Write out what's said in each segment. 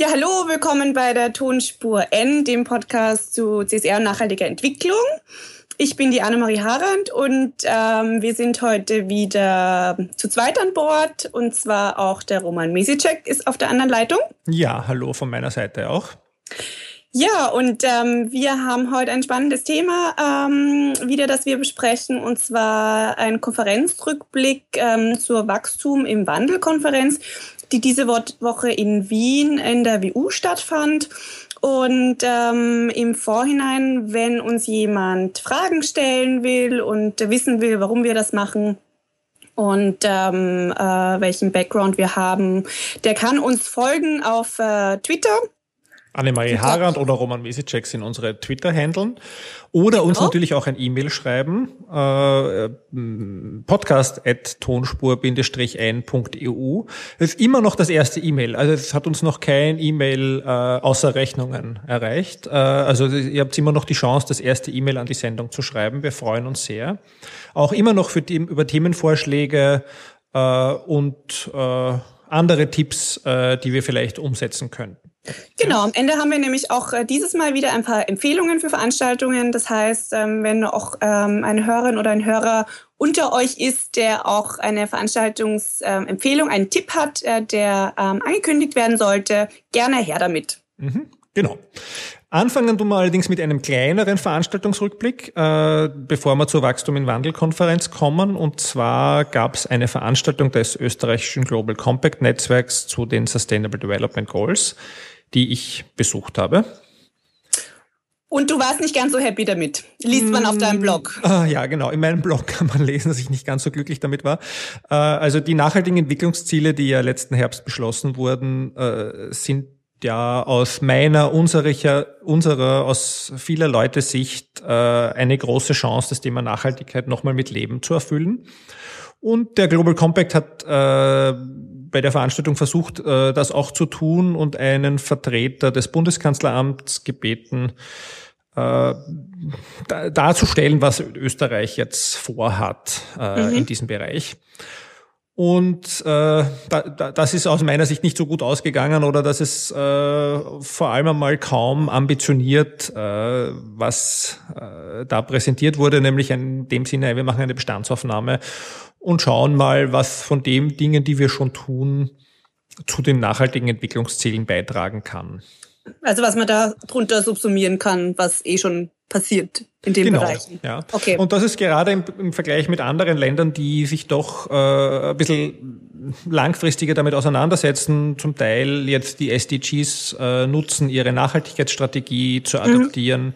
Ja, hallo, willkommen bei der Tonspur N, dem Podcast zu CSR und nachhaltiger Entwicklung. Ich bin die Annemarie Harand und ähm, wir sind heute wieder zu zweit an Bord und zwar auch der Roman Mesicek ist auf der anderen Leitung. Ja, hallo von meiner Seite auch. Ja, und ähm, wir haben heute ein spannendes Thema ähm, wieder, das wir besprechen, und zwar ein Konferenzrückblick ähm, zur Wachstum im Wandel-Konferenz die diese Woche in Wien in der WU stattfand. Und ähm, im Vorhinein, wenn uns jemand Fragen stellen will und wissen will, warum wir das machen, und ähm, äh, welchen Background wir haben, der kann uns folgen auf äh, Twitter Annemarie Harand oder Roman Mesicek sind unsere Twitter-Handeln. Oder genau. uns natürlich auch ein E-Mail schreiben. Äh, podcast at tonspur-n.eu. Das ist immer noch das erste E-Mail. Also es hat uns noch kein E-Mail äh, außer Rechnungen erreicht. Äh, also ihr habt immer noch die Chance, das erste E-Mail an die Sendung zu schreiben. Wir freuen uns sehr. Auch immer noch für die, über Themenvorschläge äh, und äh, andere Tipps, äh, die wir vielleicht umsetzen könnten. Genau, am Ende haben wir nämlich auch äh, dieses Mal wieder ein paar Empfehlungen für Veranstaltungen. Das heißt, ähm, wenn auch ähm, eine Hörerin oder ein Hörer unter euch ist, der auch eine Veranstaltungsempfehlung, einen Tipp hat, äh, der ähm, angekündigt werden sollte, gerne her damit. Mhm, genau. Anfangen tun wir allerdings mit einem kleineren Veranstaltungsrückblick, äh, bevor wir zur Wachstum in Wandel Konferenz kommen. Und zwar gab es eine Veranstaltung des österreichischen Global Compact Netzwerks zu den Sustainable Development Goals die ich besucht habe. Und du warst nicht ganz so happy damit. Liest man auf deinem mm, Blog. Ah, ja, genau. In meinem Blog kann man lesen, dass ich nicht ganz so glücklich damit war. Äh, also die nachhaltigen Entwicklungsziele, die ja letzten Herbst beschlossen wurden, äh, sind ja aus meiner, unserer, unserer, aus vieler Leute Sicht äh, eine große Chance, das Thema Nachhaltigkeit nochmal mit Leben zu erfüllen. Und der Global Compact hat bei der Veranstaltung versucht, äh, das auch zu tun und einen Vertreter des Bundeskanzleramts gebeten, äh, darzustellen, was Österreich jetzt vorhat äh, mhm. in diesem Bereich. Und äh, da, das ist aus meiner Sicht nicht so gut ausgegangen oder dass es äh, vor allem einmal kaum ambitioniert, äh, was äh, da präsentiert wurde, nämlich in dem Sinne, wir machen eine Bestandsaufnahme und schauen mal, was von den Dingen, die wir schon tun, zu den nachhaltigen Entwicklungszielen beitragen kann. Also was man da drunter subsumieren kann, was eh schon passiert in den genau, Bereichen. Ja. Okay. Und das ist gerade im, im Vergleich mit anderen Ländern, die sich doch äh, ein bisschen langfristiger damit auseinandersetzen, zum Teil jetzt die SDGs äh, nutzen, ihre Nachhaltigkeitsstrategie zu mhm. adoptieren,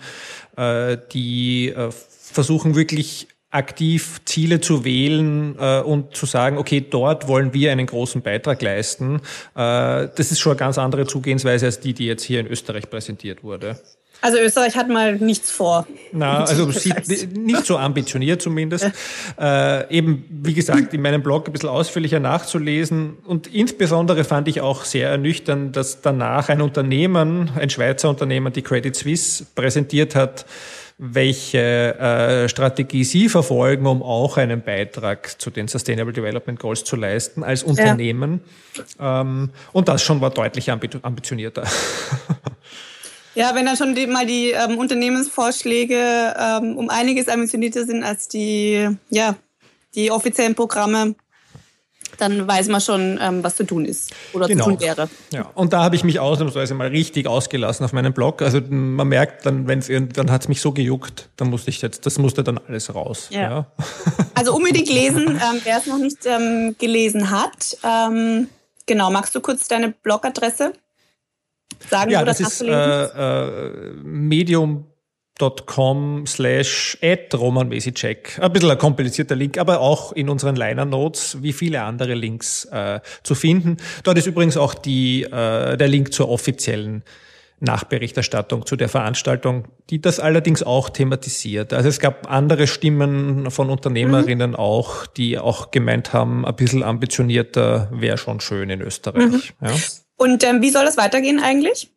mhm. äh, die äh, versuchen wirklich aktiv Ziele zu wählen äh, und zu sagen, okay, dort wollen wir einen großen Beitrag leisten. Äh, das ist schon eine ganz andere Zugehensweise als die, die jetzt hier in Österreich präsentiert wurde. Also Österreich hat mal nichts vor. Na, also sieht nicht so ambitioniert zumindest. Äh, eben, wie gesagt, in meinem Blog ein bisschen ausführlicher nachzulesen. Und insbesondere fand ich auch sehr ernüchternd, dass danach ein Unternehmen, ein Schweizer Unternehmen, die Credit Suisse, präsentiert hat, welche äh, Strategie Sie verfolgen, um auch einen Beitrag zu den Sustainable Development Goals zu leisten als Unternehmen. Ja. Ähm, und das schon war deutlich ambitionierter. Ja, wenn dann schon die, mal die ähm, Unternehmensvorschläge ähm, um einiges ambitionierter sind als die, ja, die offiziellen Programme, dann weiß man schon, ähm, was zu tun ist oder genau. zu tun wäre. Ja, und da habe ich mich ausnahmsweise mal richtig ausgelassen auf meinem Blog. Also man merkt dann, wenn es dann hat es mich so gejuckt, dann musste ich jetzt, das musste dann alles raus. Ja. ja. Also unbedingt lesen, ähm, wer es noch nicht ähm, gelesen hat. Ähm, genau, magst du kurz deine Blogadresse sagen, ja, das, das ist äh, äh, Medium com slash at Roman Mesicek. Ein bisschen ein komplizierter Link, aber auch in unseren Liner Notes wie viele andere Links äh, zu finden. Dort ist übrigens auch die, äh, der Link zur offiziellen Nachberichterstattung zu der Veranstaltung, die das allerdings auch thematisiert. Also es gab andere Stimmen von Unternehmerinnen mhm. auch, die auch gemeint haben, ein bisschen ambitionierter wäre schon schön in Österreich. Mhm. Ja. Und ähm, wie soll das weitergehen eigentlich?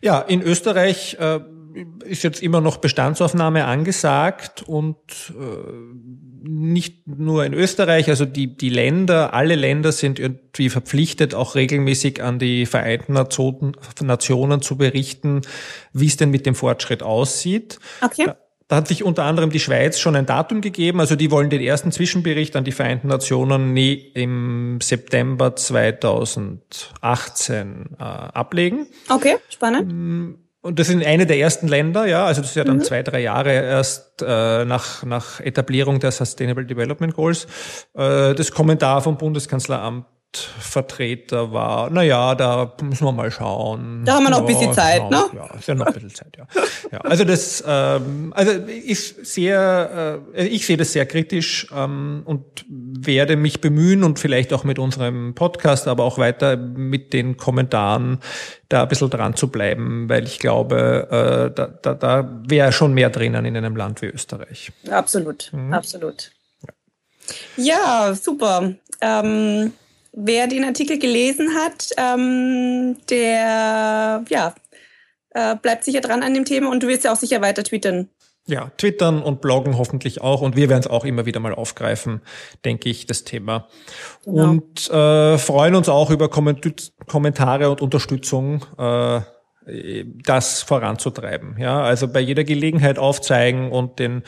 Ja, in Österreich äh, ist jetzt immer noch Bestandsaufnahme angesagt und äh, nicht nur in Österreich, also die, die Länder, alle Länder sind irgendwie verpflichtet, auch regelmäßig an die Vereinten Nationen, Nationen zu berichten, wie es denn mit dem Fortschritt aussieht. Okay. Da hat sich unter anderem die Schweiz schon ein Datum gegeben. Also die wollen den ersten Zwischenbericht an die Vereinten Nationen im September 2018 äh, ablegen. Okay, spannend. Mm, und das sind eine der ersten Länder, ja, also das ist ja dann mhm. zwei, drei Jahre erst äh, nach, nach Etablierung der Sustainable Development Goals. Äh, das Kommentar vom Bundeskanzleramt Vertreter war, na ja, da müssen wir mal schauen. Da haben wir noch ja, ein bisschen Zeit, genau, ne? Ja, ist ja noch ein bisschen Zeit, ja. ja also das, ähm, also ich sehr, äh, ich sehe das sehr kritisch ähm, und werde mich bemühen und vielleicht auch mit unserem Podcast, aber auch weiter mit den Kommentaren da ein bisschen dran zu bleiben, weil ich glaube, äh, da, da, da wäre schon mehr drinnen in einem Land wie Österreich. Absolut, mhm. absolut. Ja, super. Ähm, wer den Artikel gelesen hat, ähm, der ja, äh, bleibt sicher dran an dem Thema und du wirst ja auch sicher weiter twittern. Ja, twittern und bloggen hoffentlich auch und wir werden es auch immer wieder mal aufgreifen, denke ich, das Thema. Genau. Und äh, freuen uns auch über Kommentare und Unterstützung. Äh, das voranzutreiben. Ja, also bei jeder Gelegenheit aufzeigen und den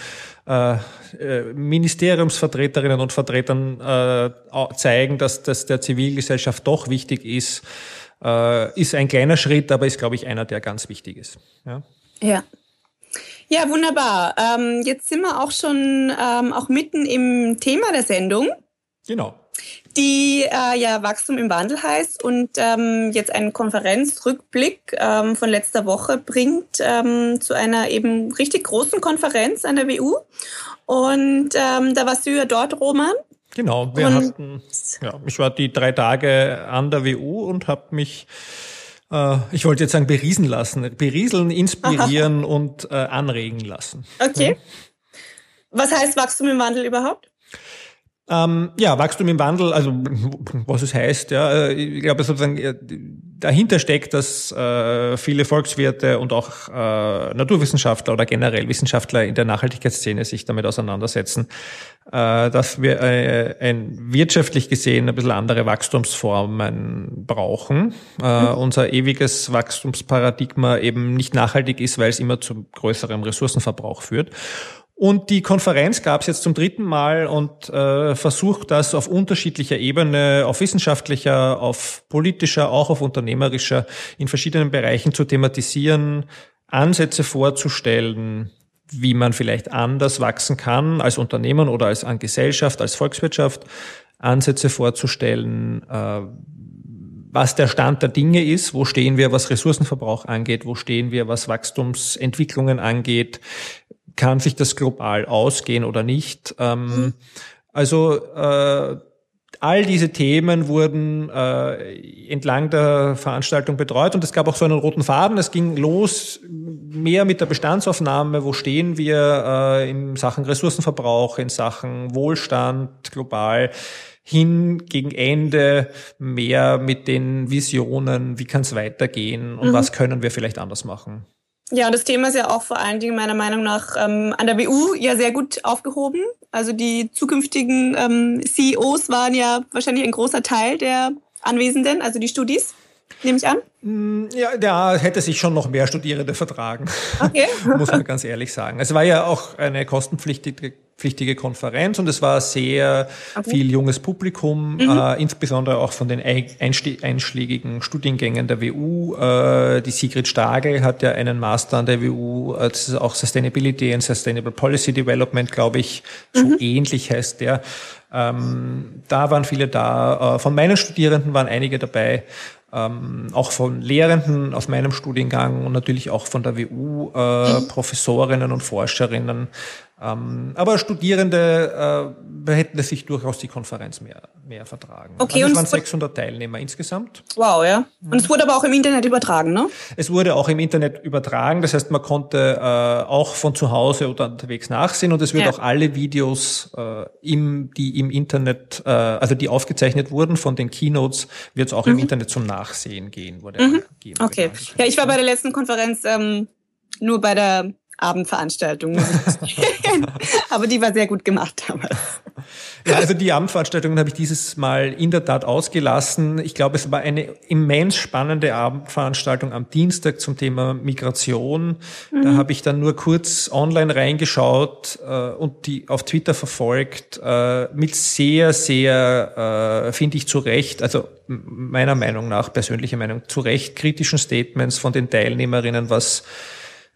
äh, äh, Ministeriumsvertreterinnen und Vertretern äh, zeigen, dass das der Zivilgesellschaft doch wichtig ist, äh, ist ein kleiner Schritt, aber ist, glaube ich, einer, der ganz wichtig ist. Ja. ja. Ja, wunderbar. Ähm, jetzt sind wir auch schon ähm, auch mitten im Thema der Sendung. Genau die äh, ja Wachstum im Wandel heißt und ähm, jetzt einen Konferenzrückblick ähm, von letzter Woche bringt ähm, zu einer eben richtig großen Konferenz an der WU. Und ähm, da warst du ja dort, Roman. Genau, wir und, hatten, ja, ich war die drei Tage an der WU und habe mich äh, ich wollte jetzt sagen beriesen lassen, berieseln, inspirieren Aha. und äh, anregen lassen. Okay. Ja. Was heißt Wachstum im Wandel überhaupt? Ähm, ja, Wachstum im Wandel, also was es heißt, ja, äh, ich glaube sozusagen dahinter steckt, dass äh, viele Volkswirte und auch äh, Naturwissenschaftler oder generell Wissenschaftler in der Nachhaltigkeitsszene sich damit auseinandersetzen, äh, dass wir äh, ein wirtschaftlich gesehen ein bisschen andere Wachstumsformen brauchen. Äh, mhm. Unser ewiges Wachstumsparadigma eben nicht nachhaltig ist, weil es immer zu größerem Ressourcenverbrauch führt. Und die Konferenz gab es jetzt zum dritten Mal und äh, versucht das auf unterschiedlicher Ebene, auf wissenschaftlicher, auf politischer, auch auf unternehmerischer, in verschiedenen Bereichen zu thematisieren, Ansätze vorzustellen, wie man vielleicht anders wachsen kann als Unternehmen oder als an Gesellschaft, als Volkswirtschaft, Ansätze vorzustellen, äh, was der Stand der Dinge ist, wo stehen wir, was Ressourcenverbrauch angeht, wo stehen wir, was Wachstumsentwicklungen angeht, kann sich das global ausgehen oder nicht. Ähm. Also äh, all diese Themen wurden äh, entlang der Veranstaltung betreut und es gab auch so einen roten Faden. Es ging los mehr mit der Bestandsaufnahme, wo stehen wir äh, in Sachen Ressourcenverbrauch, in Sachen Wohlstand global hin gegen Ende mehr mit den Visionen, wie kann es weitergehen und mhm. was können wir vielleicht anders machen. Ja, das Thema ist ja auch vor allen Dingen meiner Meinung nach ähm, an der BU ja sehr gut aufgehoben. Also die zukünftigen ähm, CEOs waren ja wahrscheinlich ein großer Teil der Anwesenden, also die Studis, nehme ich an. Mm, ja, da hätte sich schon noch mehr Studierende vertragen. Okay. Muss man ganz ehrlich sagen. Es war ja auch eine kostenpflichtige pflichtige Konferenz und es war sehr okay. viel junges Publikum, mhm. äh, insbesondere auch von den einschlägigen Studiengängen der WU. Äh, die Sigrid Stagel hat ja einen Master an der WU, äh, das ist auch Sustainability and Sustainable Policy Development, glaube ich, so mhm. ähnlich heißt der. Ähm, da waren viele da. Äh, von meinen Studierenden waren einige dabei. Ähm, auch von Lehrenden aus meinem Studiengang und natürlich auch von der WU, äh, mhm. Professorinnen und Forscherinnen. Ähm, aber Studierende äh, hätten es sich durchaus die Konferenz mehr, mehr vertragen. Okay, also es waren 600 Teilnehmer insgesamt. Wow, ja. Und es wurde aber auch im Internet übertragen, ne? Es wurde auch im Internet übertragen. Das heißt, man konnte äh, auch von zu Hause oder unterwegs nachsehen und es wird ja. auch alle Videos, äh, im, die im Internet, äh, also die aufgezeichnet wurden von den Keynotes, wird es auch mhm. im Internet zum Nachsehen gehen. Wurde mhm. Okay. Ja, ich war bei der letzten Konferenz ähm, nur bei der Abendveranstaltung. aber die war sehr gut gemacht damals. Ja, also die Abendveranstaltungen habe ich dieses Mal in der Tat ausgelassen. Ich glaube, es war eine immens spannende Abendveranstaltung am Dienstag zum Thema Migration. Mhm. Da habe ich dann nur kurz online reingeschaut äh, und die auf Twitter verfolgt äh, mit sehr, sehr, äh, finde ich zu Recht, also meiner Meinung nach, persönlicher Meinung, zu Recht kritischen Statements von den Teilnehmerinnen, was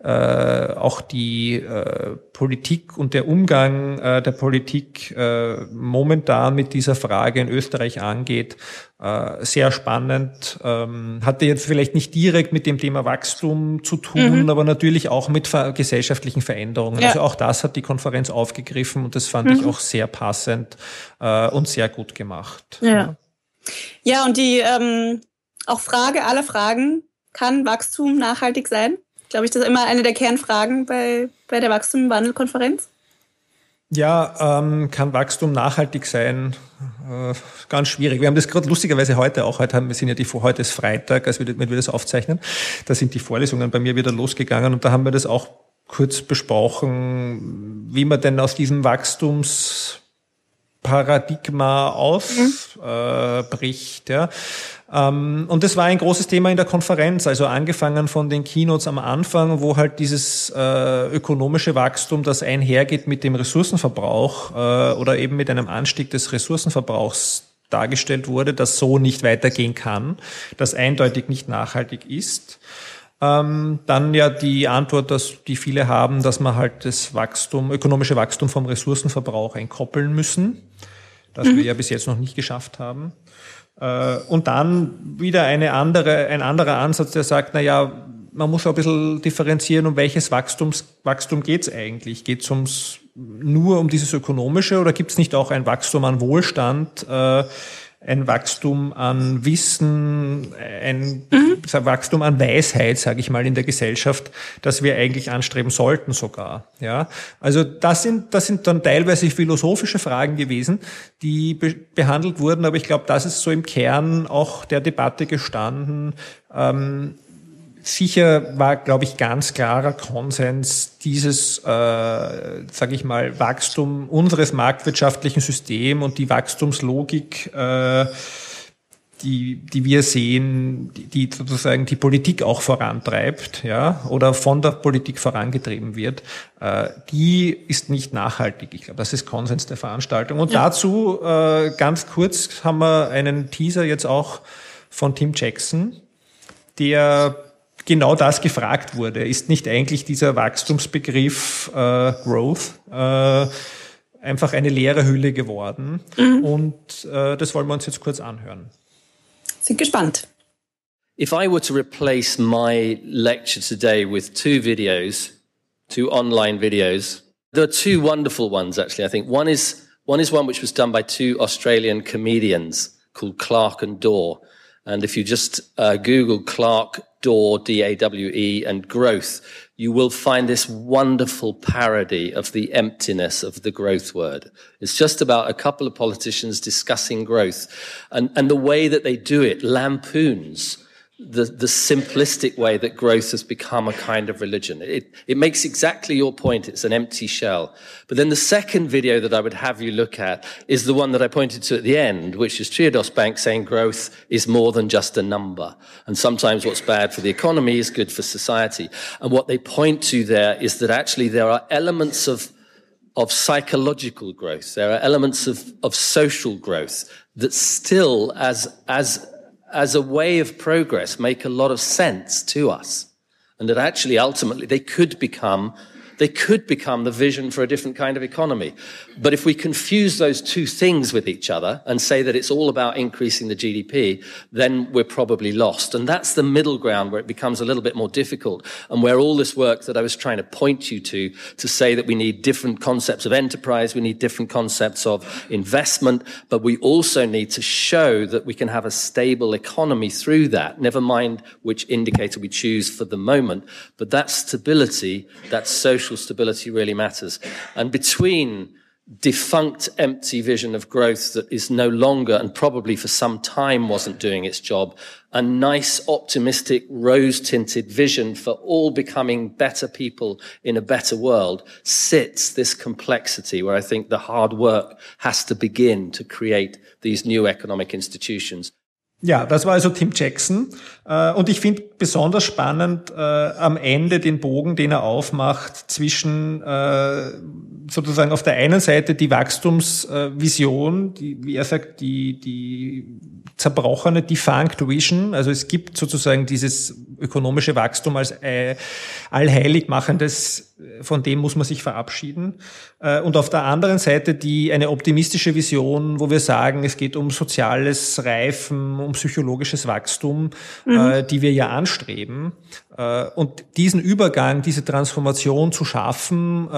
äh, auch die äh, Politik und der Umgang äh, der Politik äh, momentan mit dieser Frage in Österreich angeht, äh, sehr spannend. Ähm, hatte jetzt vielleicht nicht direkt mit dem Thema Wachstum zu tun, mhm. aber natürlich auch mit ver gesellschaftlichen Veränderungen. Ja. Also auch das hat die Konferenz aufgegriffen und das fand mhm. ich auch sehr passend äh, und sehr gut gemacht. Ja, ja und die ähm, auch Frage aller Fragen, kann Wachstum nachhaltig sein? Glaube ich, das ist immer eine der Kernfragen bei, bei der Wachstum- und Wandelkonferenz. Ja, ähm, kann Wachstum nachhaltig sein? Äh, ganz schwierig. Wir haben das gerade lustigerweise heute auch. Heute haben wir sind ja die heute ist Freitag, als wir, wenn wir das aufzeichnen. Da sind die Vorlesungen bei mir wieder losgegangen und da haben wir das auch kurz besprochen, wie man denn aus diesem Wachstumsparadigma ausbricht. Mhm. Äh, ja. Ähm, und das war ein großes Thema in der Konferenz, also angefangen von den Keynotes am Anfang, wo halt dieses äh, ökonomische Wachstum, das einhergeht mit dem Ressourcenverbrauch äh, oder eben mit einem Anstieg des Ressourcenverbrauchs dargestellt wurde, das so nicht weitergehen kann, das eindeutig nicht nachhaltig ist. Ähm, dann ja die Antwort, dass die viele haben, dass man halt das Wachstum, ökonomische Wachstum vom Ressourcenverbrauch entkoppeln müssen, das mhm. wir ja bis jetzt noch nicht geschafft haben. Äh, und dann wieder eine andere, ein anderer Ansatz, der sagt, na ja, man muss ein bisschen differenzieren, um welches Wachstums, Wachstum geht's eigentlich? Geht's ums nur um dieses ökonomische oder gibt's nicht auch ein Wachstum an Wohlstand? Äh, ein Wachstum an Wissen, ein mhm. Wachstum an Weisheit, sage ich mal, in der Gesellschaft, das wir eigentlich anstreben sollten sogar. Ja, also das sind das sind dann teilweise philosophische Fragen gewesen, die be behandelt wurden, aber ich glaube, das ist so im Kern auch der Debatte gestanden. Ähm, Sicher war, glaube ich, ganz klarer Konsens, dieses, äh, sage ich mal, Wachstum unseres marktwirtschaftlichen Systems und die Wachstumslogik, äh, die, die wir sehen, die, die sozusagen die Politik auch vorantreibt, ja, oder von der Politik vorangetrieben wird, äh, die ist nicht nachhaltig. Ich glaube, das ist Konsens der Veranstaltung. Und ja. dazu äh, ganz kurz haben wir einen Teaser jetzt auch von Tim Jackson, der genau das gefragt wurde. Ist nicht eigentlich dieser Wachstumsbegriff äh, Growth äh, einfach eine leere Hülle geworden? Mhm. Und äh, das wollen wir uns jetzt kurz anhören. Sind gespannt. If I were to replace my lecture today with two videos, two online videos, there are two wonderful ones actually. I think one is one is one which was done by two Australian comedians called Clark and Daw. And if you just uh, Google Clark Dawe, D-A-W-E, and growth, you will find this wonderful parody of the emptiness of the growth word. It's just about a couple of politicians discussing growth. And, and the way that they do it lampoons the, the simplistic way that growth has become a kind of religion. It, it makes exactly your point. It's an empty shell. But then the second video that I would have you look at is the one that I pointed to at the end, which is Triodos Bank saying growth is more than just a number. And sometimes what's bad for the economy is good for society. And what they point to there is that actually there are elements of of psychological growth. There are elements of, of social growth that still, as, as as a way of progress make a lot of sense to us. And that actually, ultimately, they could become they could become the vision for a different kind of economy. But if we confuse those two things with each other and say that it's all about increasing the GDP, then we're probably lost. And that's the middle ground where it becomes a little bit more difficult and where all this work that I was trying to point you to, to say that we need different concepts of enterprise, we need different concepts of investment, but we also need to show that we can have a stable economy through that, never mind which indicator we choose for the moment, but that stability, that social social stability really matters. And between defunct, empty vision of growth that is no longer and probably for some time wasn't doing its job. A nice, optimistic, rose tinted vision for all becoming better people in a better world sits this complexity where I think the hard work has to begin to create these new economic institutions. Ja, das war also Tim Jackson. Äh, und ich finde besonders spannend äh, am Ende den Bogen, den er aufmacht zwischen äh, sozusagen auf der einen Seite die Wachstumsvision, die, wie er sagt, die, die zerbrochene Defunct Vision. Also es gibt sozusagen dieses ökonomische Wachstum als allheilig machendes, von dem muss man sich verabschieden. Und auf der anderen Seite die, eine optimistische Vision, wo wir sagen, es geht um soziales Reifen, um psychologisches Wachstum, mhm. Die wir ja anstreben. Und diesen Übergang, diese Transformation zu schaffen,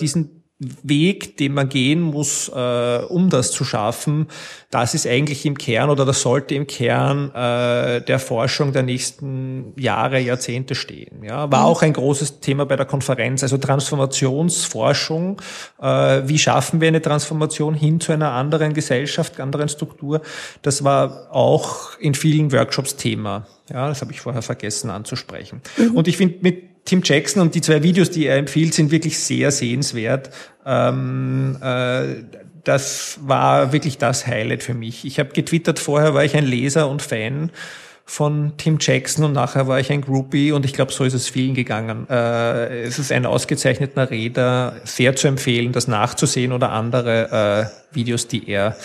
diesen Weg, den man gehen muss, äh, um das zu schaffen, das ist eigentlich im Kern oder das sollte im Kern äh, der Forschung der nächsten Jahre, Jahrzehnte stehen. Ja, war mhm. auch ein großes Thema bei der Konferenz, also Transformationsforschung. Äh, wie schaffen wir eine Transformation hin zu einer anderen Gesellschaft, anderen Struktur? Das war auch in vielen Workshops Thema. Ja, das habe ich vorher vergessen anzusprechen. Mhm. Und ich finde mit Tim Jackson und die zwei Videos, die er empfiehlt, sind wirklich sehr sehenswert. Ähm, äh, das war wirklich das Highlight für mich. Ich habe getwittert, vorher war ich ein Leser und Fan von Tim Jackson und nachher war ich ein Groupie und ich glaube, so ist es vielen gegangen. Äh, es ist ein ausgezeichneter Redner, sehr zu empfehlen, das nachzusehen oder andere äh, Videos, die er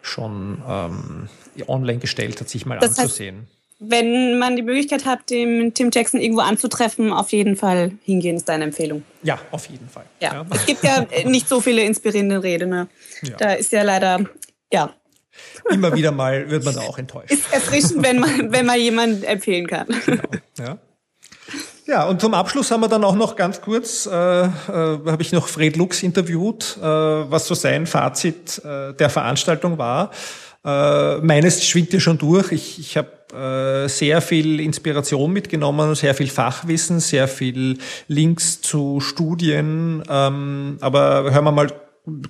schon ähm, online gestellt hat, sich mal das anzusehen. Heißt wenn man die Möglichkeit hat, den Tim Jackson irgendwo anzutreffen, auf jeden Fall hingehen, ist deine Empfehlung. Ja, auf jeden Fall. Ja. ja. Es gibt ja nicht so viele inspirierende Redner. Ja. Da ist ja leider, ja. Immer wieder mal wird man da auch enttäuscht. Ist erfrischend, wenn man, wenn man jemanden empfehlen kann. Genau. Ja. Ja, und zum Abschluss haben wir dann auch noch ganz kurz, äh, äh, habe ich noch Fred Lux interviewt, äh, was so sein Fazit äh, der Veranstaltung war. Äh, meines schwingt ja schon durch. Ich, ich habe sehr viel Inspiration mitgenommen, sehr viel Fachwissen, sehr viel Links zu Studien. Ähm, aber hören wir mal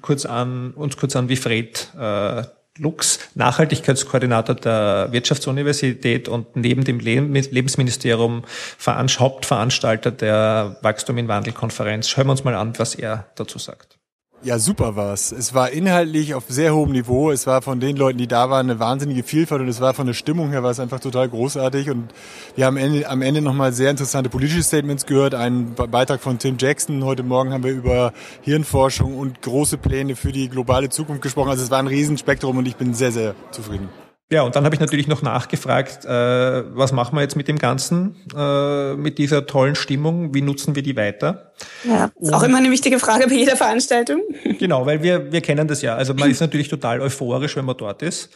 kurz an, uns kurz an, wie Fred äh, Lux, Nachhaltigkeitskoordinator der Wirtschaftsuniversität und neben dem Lebensministerium Hauptveranstalter der Wachstum in Wandel Konferenz. Hören wir uns mal an, was er dazu sagt. Ja, super war's. Es war inhaltlich auf sehr hohem Niveau. Es war von den Leuten, die da waren, eine wahnsinnige Vielfalt und es war von der Stimmung her war es einfach total großartig. Und wir haben am Ende, am Ende nochmal sehr interessante politische Statements gehört. Einen Beitrag von Tim Jackson. Heute Morgen haben wir über Hirnforschung und große Pläne für die globale Zukunft gesprochen. Also es war ein Riesenspektrum und ich bin sehr, sehr zufrieden. Ja, und dann habe ich natürlich noch nachgefragt, äh, was machen wir jetzt mit dem Ganzen, äh, mit dieser tollen Stimmung, wie nutzen wir die weiter? Ja, ist auch immer eine wichtige Frage bei jeder Veranstaltung. Genau, weil wir, wir kennen das ja. Also man ist natürlich total euphorisch, wenn man dort ist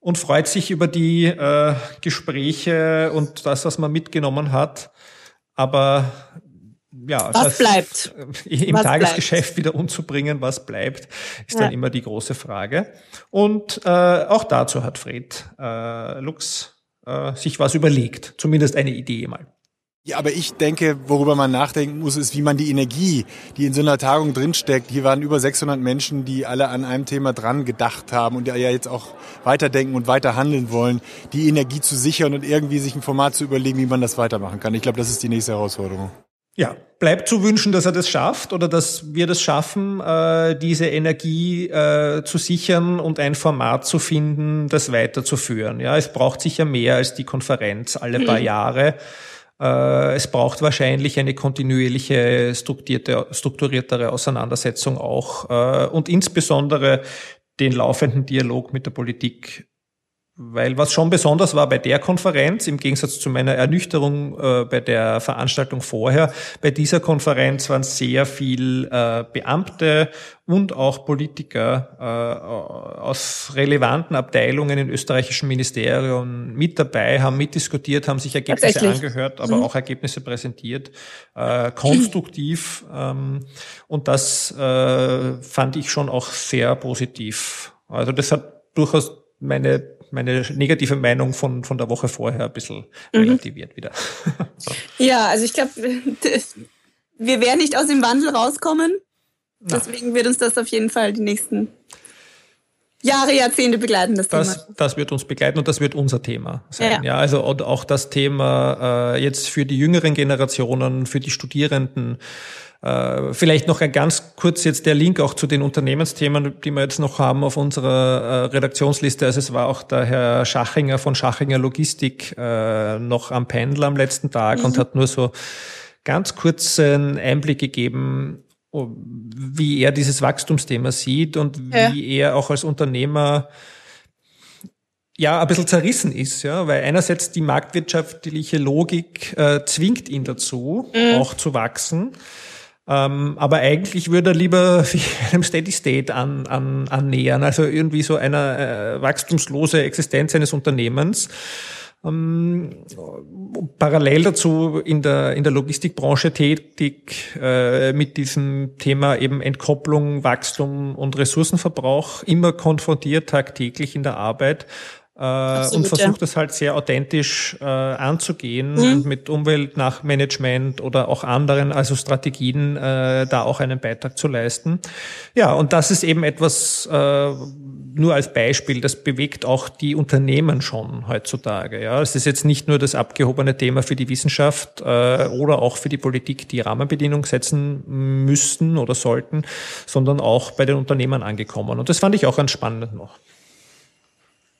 und freut sich über die äh, Gespräche und das, was man mitgenommen hat. Aber ja, was das bleibt im was Tagesgeschäft bleibt. wieder umzubringen, was bleibt, ist ja. dann immer die große Frage. Und äh, auch dazu hat Fred äh, Lux äh, sich was überlegt, zumindest eine Idee mal. Ja, aber ich denke, worüber man nachdenken muss, ist, wie man die Energie, die in so einer Tagung drinsteckt. Hier waren über 600 Menschen, die alle an einem Thema dran gedacht haben und ja jetzt auch weiterdenken und weiter handeln wollen, die Energie zu sichern und irgendwie sich ein Format zu überlegen, wie man das weitermachen kann. Ich glaube, das ist die nächste Herausforderung. Ja, bleibt zu wünschen, dass er das schafft oder dass wir das schaffen, äh, diese Energie äh, zu sichern und ein Format zu finden, das weiterzuführen. Ja, es braucht sicher mehr als die Konferenz alle paar mhm. Jahre. Äh, es braucht wahrscheinlich eine kontinuierliche, strukturierte, strukturiertere Auseinandersetzung auch und insbesondere den laufenden Dialog mit der Politik weil was schon besonders war bei der Konferenz, im Gegensatz zu meiner Ernüchterung äh, bei der Veranstaltung vorher, bei dieser Konferenz waren sehr viel äh, Beamte und auch Politiker äh, aus relevanten Abteilungen in österreichischen Ministerien mit dabei, haben mitdiskutiert, haben sich Ergebnisse angehört, aber mhm. auch Ergebnisse präsentiert, äh, konstruktiv. Ähm, und das äh, fand ich schon auch sehr positiv. Also das hat durchaus meine meine negative Meinung von, von der Woche vorher ein bisschen mhm. relativiert wieder. Ja, also ich glaube, wir werden nicht aus dem Wandel rauskommen, Deswegen wird uns das auf jeden Fall die nächsten Jahre, Jahrzehnte begleiten, das, das Thema. Das wird uns begleiten und das wird unser Thema sein. Ja, ja also auch das Thema äh, jetzt für die jüngeren Generationen, für die Studierenden. Äh, vielleicht noch ein ganz kurz jetzt der Link auch zu den Unternehmensthemen, die wir jetzt noch haben auf unserer äh, Redaktionsliste. Also es war auch der Herr Schachinger von Schachinger Logistik äh, noch am Pendel am letzten Tag mhm. und hat nur so ganz kurzen Einblick gegeben, Oh, wie er dieses Wachstumsthema sieht und ja. wie er auch als Unternehmer ja ein bisschen zerrissen ist, ja, weil einerseits die marktwirtschaftliche Logik äh, zwingt ihn dazu, mhm. auch zu wachsen. Ähm, aber eigentlich würde er lieber sich einem Steady State an, an, annähern, also irgendwie so einer äh, wachstumslose Existenz eines Unternehmens. Ähm, parallel dazu in der, in der Logistikbranche tätig, äh, mit diesem Thema eben Entkopplung, Wachstum und Ressourcenverbrauch immer konfrontiert tagtäglich in der Arbeit. Äh, Absolut, und versucht ja. das halt sehr authentisch äh, anzugehen mhm. und mit Umweltnachmanagement oder auch anderen, also Strategien, äh, da auch einen Beitrag zu leisten. Ja, und das ist eben etwas, äh, nur als Beispiel, das bewegt auch die Unternehmen schon heutzutage. Ja, es ist jetzt nicht nur das abgehobene Thema für die Wissenschaft äh, oder auch für die Politik, die Rahmenbedingungen setzen müssten oder sollten, sondern auch bei den Unternehmen angekommen. Und das fand ich auch ganz spannend noch.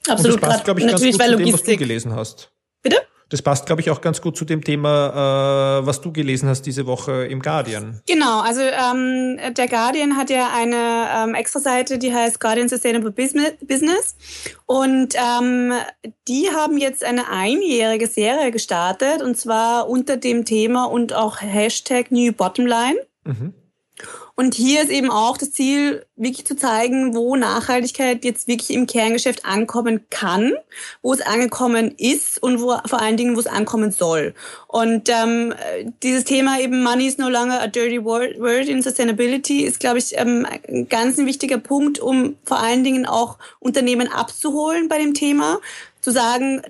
Absolut, Und das passt, glaube ich, natürlich ganz gut zu dem, was du gelesen hast. Bitte? Das passt, glaube ich, auch ganz gut zu dem Thema, äh, was du gelesen hast diese Woche im Guardian. Genau, also ähm, der Guardian hat ja eine ähm, extra Seite, die heißt Guardian Sustainable Business. Und ähm, die haben jetzt eine einjährige Serie gestartet, und zwar unter dem Thema und auch Hashtag New Bottomline. Mhm. Und hier ist eben auch das Ziel, wirklich zu zeigen, wo Nachhaltigkeit jetzt wirklich im Kerngeschäft ankommen kann, wo es angekommen ist und wo vor allen Dingen, wo es ankommen soll. Und ähm, dieses Thema eben Money is no longer a dirty word in Sustainability ist, glaube ich, ähm, ein ganz wichtiger Punkt, um vor allen Dingen auch Unternehmen abzuholen bei dem Thema, zu sagen,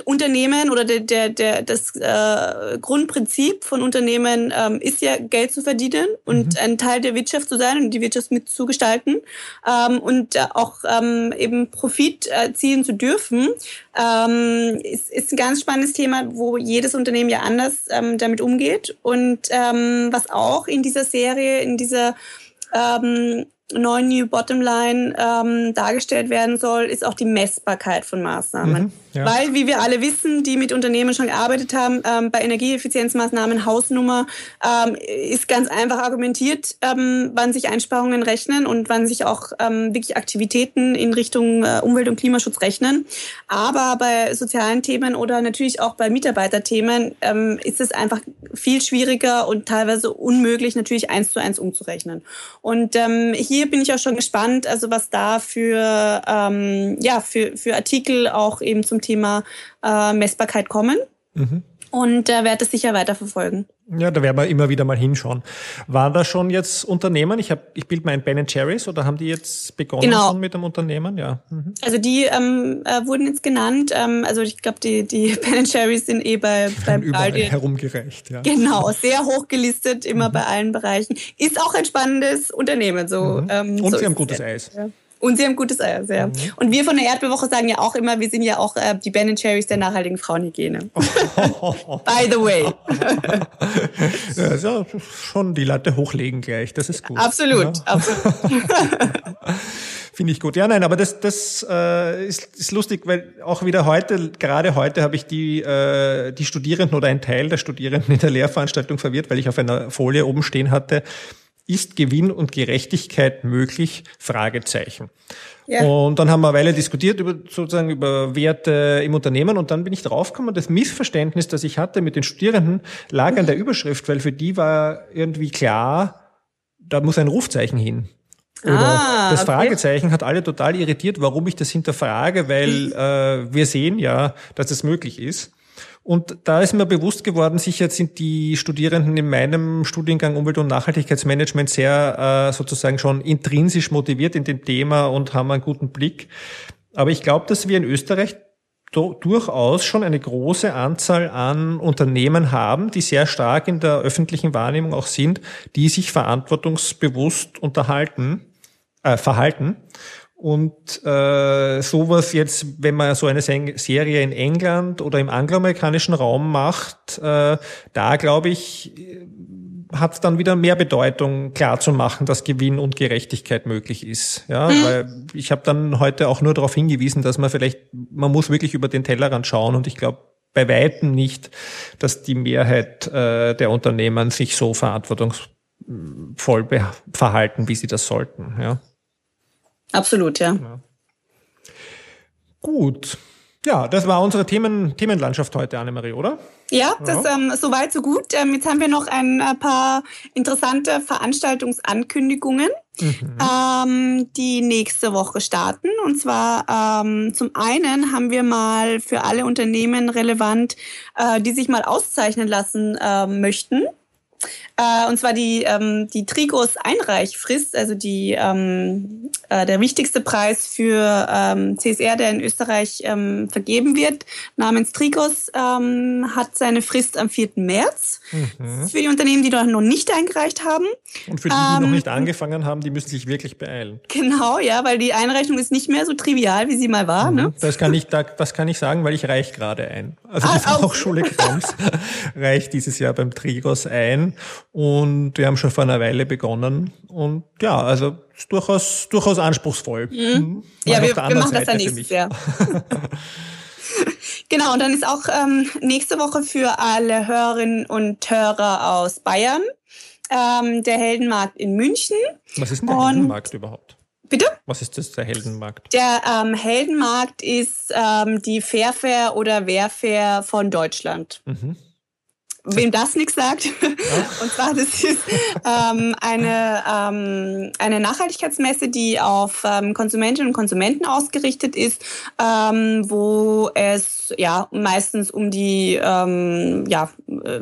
Unternehmen oder der, der, der, das äh, Grundprinzip von Unternehmen ähm, ist ja Geld zu verdienen und mhm. ein Teil der Wirtschaft zu sein und die Wirtschaft mitzugestalten ähm, und äh, auch ähm, eben Profit erzielen zu dürfen, ähm, ist, ist ein ganz spannendes Thema, wo jedes Unternehmen ja anders ähm, damit umgeht und ähm, was auch in dieser Serie, in dieser ähm, neuen New Bottomline ähm, dargestellt werden soll, ist auch die Messbarkeit von Maßnahmen. Mhm. Ja. Weil, wie wir alle wissen, die mit Unternehmen schon gearbeitet haben, ähm, bei Energieeffizienzmaßnahmen Hausnummer ähm, ist ganz einfach argumentiert, ähm, wann sich Einsparungen rechnen und wann sich auch ähm, wirklich Aktivitäten in Richtung äh, Umwelt- und Klimaschutz rechnen. Aber bei sozialen Themen oder natürlich auch bei Mitarbeiterthemen ähm, ist es einfach viel schwieriger und teilweise unmöglich, natürlich eins zu eins umzurechnen. Und ähm, hier bin ich auch schon gespannt, also was da für, ja, für, für Artikel auch eben zum Thema äh, Messbarkeit kommen. Mhm. Und äh, werde es sicher weiterverfolgen. Ja, da werden wir immer wieder mal hinschauen. Waren da schon jetzt Unternehmen? Ich, hab, ich bild mein Ben Cherries oder haben die jetzt begonnen genau. schon mit dem Unternehmen? Ja. Mhm. Also die ähm, äh, wurden jetzt genannt. Ähm, also ich glaube, die, die Ben Cherries sind eh bei, beim überall herumgereicht. Ja. Genau, sehr hoch gelistet, immer mhm. bei allen Bereichen. Ist auch ein spannendes Unternehmen. So, mhm. ähm, Und so sie haben gutes Eis. Ja. Und sie haben gutes Eier, sehr. Mhm. Und wir von der Erdbewoche sagen ja auch immer, wir sind ja auch äh, die Ben Cherries der nachhaltigen Frauenhygiene. By the way. ja, also schon die Latte hochlegen gleich, das ist gut. Absolut, ja. absolut. Finde ich gut. Ja, nein, aber das, das äh, ist, ist lustig, weil auch wieder heute, gerade heute habe ich die, äh, die Studierenden oder einen Teil der Studierenden in der Lehrveranstaltung verwirrt, weil ich auf einer Folie oben stehen hatte, ist Gewinn und Gerechtigkeit möglich? Fragezeichen. Ja. Und dann haben wir eine Weile diskutiert über sozusagen über Werte im Unternehmen und dann bin ich draufgekommen, das Missverständnis, das ich hatte mit den Studierenden, lag an der Überschrift, weil für die war irgendwie klar, da muss ein Rufzeichen hin. Oder ah, das Fragezeichen okay. hat alle total irritiert, warum ich das hinterfrage, weil äh, wir sehen ja, dass es möglich ist. Und da ist mir bewusst geworden, sicher sind die Studierenden in meinem Studiengang Umwelt- und Nachhaltigkeitsmanagement sehr äh, sozusagen schon intrinsisch motiviert in dem Thema und haben einen guten Blick. Aber ich glaube, dass wir in Österreich durchaus schon eine große Anzahl an Unternehmen haben, die sehr stark in der öffentlichen Wahrnehmung auch sind, die sich verantwortungsbewusst unterhalten, äh, verhalten. Und äh, sowas jetzt, wenn man so eine Serie in England oder im angloamerikanischen Raum macht, äh, da glaube ich, hat dann wieder mehr Bedeutung, klar zu machen, dass Gewinn und Gerechtigkeit möglich ist. Ja, mhm. weil ich habe dann heute auch nur darauf hingewiesen, dass man vielleicht, man muss wirklich über den Tellerrand schauen und ich glaube bei weitem nicht, dass die Mehrheit äh, der Unternehmen sich so verantwortungsvoll verhalten, wie sie das sollten. Ja. Absolut, ja. ja. Gut. Ja, das war unsere Themen, Themenlandschaft heute, Annemarie, oder? Ja, das ja. ähm, soweit so gut. Ähm, jetzt haben wir noch ein äh, paar interessante Veranstaltungsankündigungen, mhm. ähm, die nächste Woche starten. Und zwar ähm, zum einen haben wir mal für alle Unternehmen relevant, äh, die sich mal auszeichnen lassen äh, möchten. Äh, und zwar die, ähm, die Trigos Einreichfrist, also die, ähm, äh, der wichtigste Preis für ähm, CSR, der in Österreich ähm, vergeben wird, namens Trigos, ähm, hat seine Frist am 4. März. Mhm. Für die Unternehmen, die dort noch nicht eingereicht haben. Und für die, die ähm, noch nicht angefangen haben, die müssen sich wirklich beeilen. Genau, ja, weil die Einreichung ist nicht mehr so trivial, wie sie mal war. Mhm. Ne? Das, kann ich, das kann ich sagen, weil ich reich gerade ein. Also die ah, Fachhochschule Krems reicht dieses Jahr beim Trigos ein. Und wir haben schon vor einer Weile begonnen. Und ja, also durchaus, durchaus anspruchsvoll. Mhm. mhm. Ja, wir, wir machen Seite das dann nächstes Jahr. genau, und dann ist auch ähm, nächste Woche für alle Hörerinnen und Hörer aus Bayern ähm, der Heldenmarkt in München. Was ist denn der und Heldenmarkt überhaupt? Bitte? Was ist das, der Heldenmarkt? Der ähm, Heldenmarkt ist ähm, die Fairfair oder Wehrfair von Deutschland. Mhm wem das nichts sagt. Und zwar, das ist ähm, eine, ähm, eine Nachhaltigkeitsmesse, die auf ähm, Konsumentinnen und Konsumenten ausgerichtet ist, ähm, wo es ja meistens um die ähm, ja,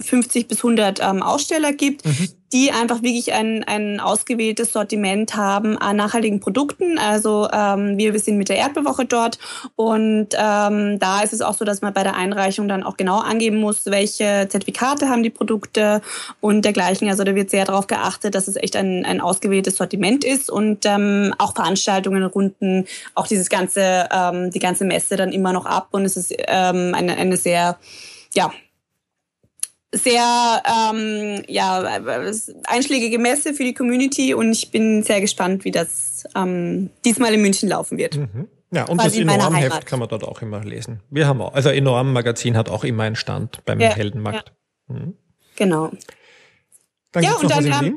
50 bis 100 ähm, Aussteller gibt, mhm die einfach wirklich ein, ein ausgewähltes Sortiment haben an nachhaltigen Produkten. Also ähm, wir, wir sind mit der Erdbewoche dort und ähm, da ist es auch so, dass man bei der Einreichung dann auch genau angeben muss, welche Zertifikate haben die Produkte und dergleichen. Also da wird sehr darauf geachtet, dass es echt ein, ein ausgewähltes Sortiment ist und ähm, auch Veranstaltungen runden auch dieses ganze, ähm, die ganze Messe dann immer noch ab und es ist ähm, eine, eine sehr ja, sehr ähm, ja, einschlägige Messe für die Community und ich bin sehr gespannt, wie das ähm, diesmal in München laufen wird. Mhm. Ja, und Quasi das Enorm-Heft kann man dort auch immer lesen. Wir haben auch, also Enorm-Magazin hat auch immer einen Stand beim ja, Heldenmarkt. Ja. Mhm. Genau. Dann ja, und dann, ähm,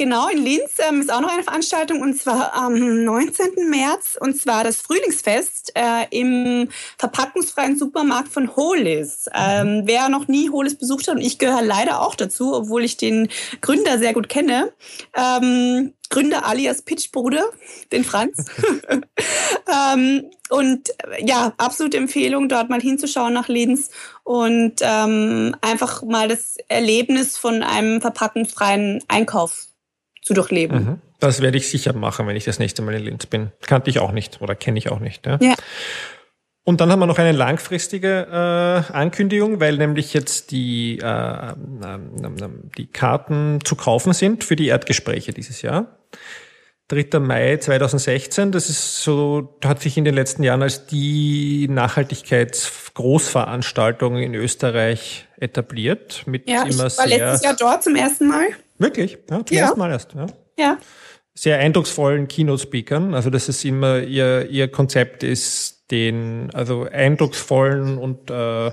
Genau, in Linz ähm, ist auch noch eine Veranstaltung und zwar am 19. März und zwar das Frühlingsfest äh, im verpackungsfreien Supermarkt von Holis. Ähm, wer noch nie Holis besucht hat und ich gehöre leider auch dazu, obwohl ich den Gründer sehr gut kenne. Ähm, Gründer alias Pitchbruder, den Franz. ähm, und ja, absolute Empfehlung, dort mal hinzuschauen nach Linz und ähm, einfach mal das Erlebnis von einem verpackungsfreien Einkauf zu durchleben. Mhm. Das werde ich sicher machen, wenn ich das nächste Mal in Linz bin. Kannte ich auch nicht oder kenne ich auch nicht. Ja. ja. Und dann haben wir noch eine langfristige äh, Ankündigung, weil nämlich jetzt die, äh, äh, die Karten zu kaufen sind für die Erdgespräche dieses Jahr. 3. Mai 2016, das ist so, hat sich in den letzten Jahren als die Nachhaltigkeitsgroßveranstaltung in Österreich etabliert. Mit ja, immer ich war sehr letztes Jahr dort zum ersten Mal. Wirklich? Ja, zum ja. ersten Mal erst. Ja. ja. Sehr eindrucksvollen Keynote-Speakern. Also das ist immer ihr, ihr Konzept ist, den also eindrucksvollen und äh,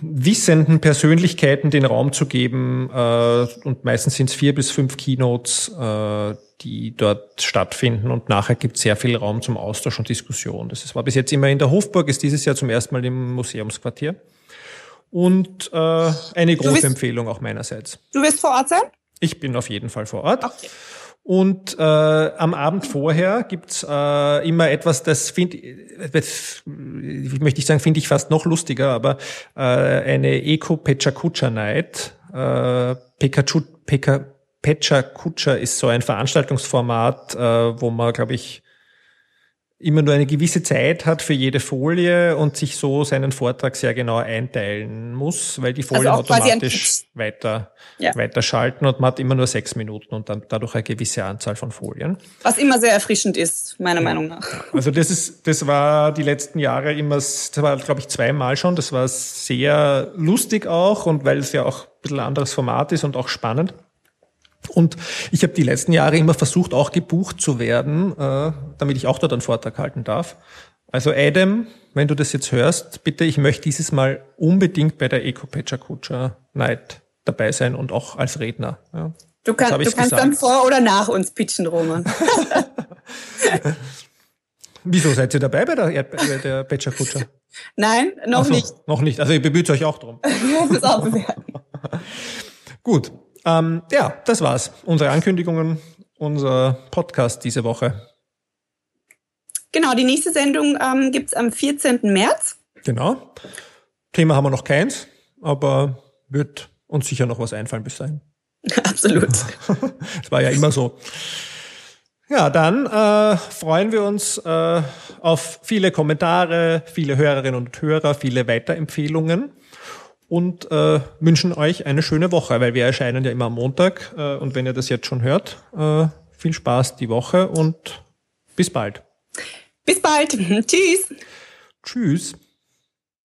wissenden Persönlichkeiten den Raum zu geben. Äh, und meistens sind es vier bis fünf Keynotes, äh, die dort stattfinden. Und nachher gibt es sehr viel Raum zum Austausch und Diskussion. Das war bis jetzt immer in der Hofburg, ist dieses Jahr zum ersten Mal im Museumsquartier und äh, eine große wirst, Empfehlung auch meinerseits. Du wirst vor Ort sein? Ich bin auf jeden Fall vor Ort. Okay. Und äh, am Abend vorher gibt's äh, immer etwas, das finde ich möchte ich sagen, finde ich fast noch lustiger, aber äh, eine Eco Pechakucha Night. Äh, Pekachu, Peka, Pechakucha ist so ein Veranstaltungsformat, äh, wo man, glaube ich, immer nur eine gewisse Zeit hat für jede Folie und sich so seinen Vortrag sehr genau einteilen muss, weil die Folien also automatisch weiter, ja. weiterschalten und man hat immer nur sechs Minuten und dann dadurch eine gewisse Anzahl von Folien. Was immer sehr erfrischend ist, meiner ja. Meinung nach. Also das ist, das war die letzten Jahre immer, das war glaube ich zweimal schon, das war sehr lustig auch und weil es ja auch ein bisschen anderes Format ist und auch spannend. Und ich habe die letzten Jahre immer versucht, auch gebucht zu werden, äh, damit ich auch dort einen Vortrag halten darf. Also Adam, wenn du das jetzt hörst, bitte, ich möchte dieses Mal unbedingt bei der Eco Kutscher Night dabei sein und auch als Redner. Ja. Du, kann, du kannst gesagt. dann vor oder nach uns pitchen, Roman. Wieso seid ihr dabei bei der, bei der Kutscher? Nein, noch so, nicht. Noch nicht. Also ihr bemüht euch auch drum. Wir müssen es auch bewerten. Gut. Ähm, ja, das war's. Unsere Ankündigungen, unser Podcast diese Woche. Genau, die nächste Sendung ähm, gibt am 14. März. Genau. Thema haben wir noch keins, aber wird uns sicher noch was einfallen bis dahin. Absolut. das war ja immer so. Ja, dann äh, freuen wir uns äh, auf viele Kommentare, viele Hörerinnen und Hörer, viele Weiterempfehlungen und äh, wünschen euch eine schöne Woche, weil wir erscheinen ja immer am Montag. Äh, und wenn ihr das jetzt schon hört, äh, viel Spaß die Woche und bis bald. Bis bald. Tschüss. Tschüss.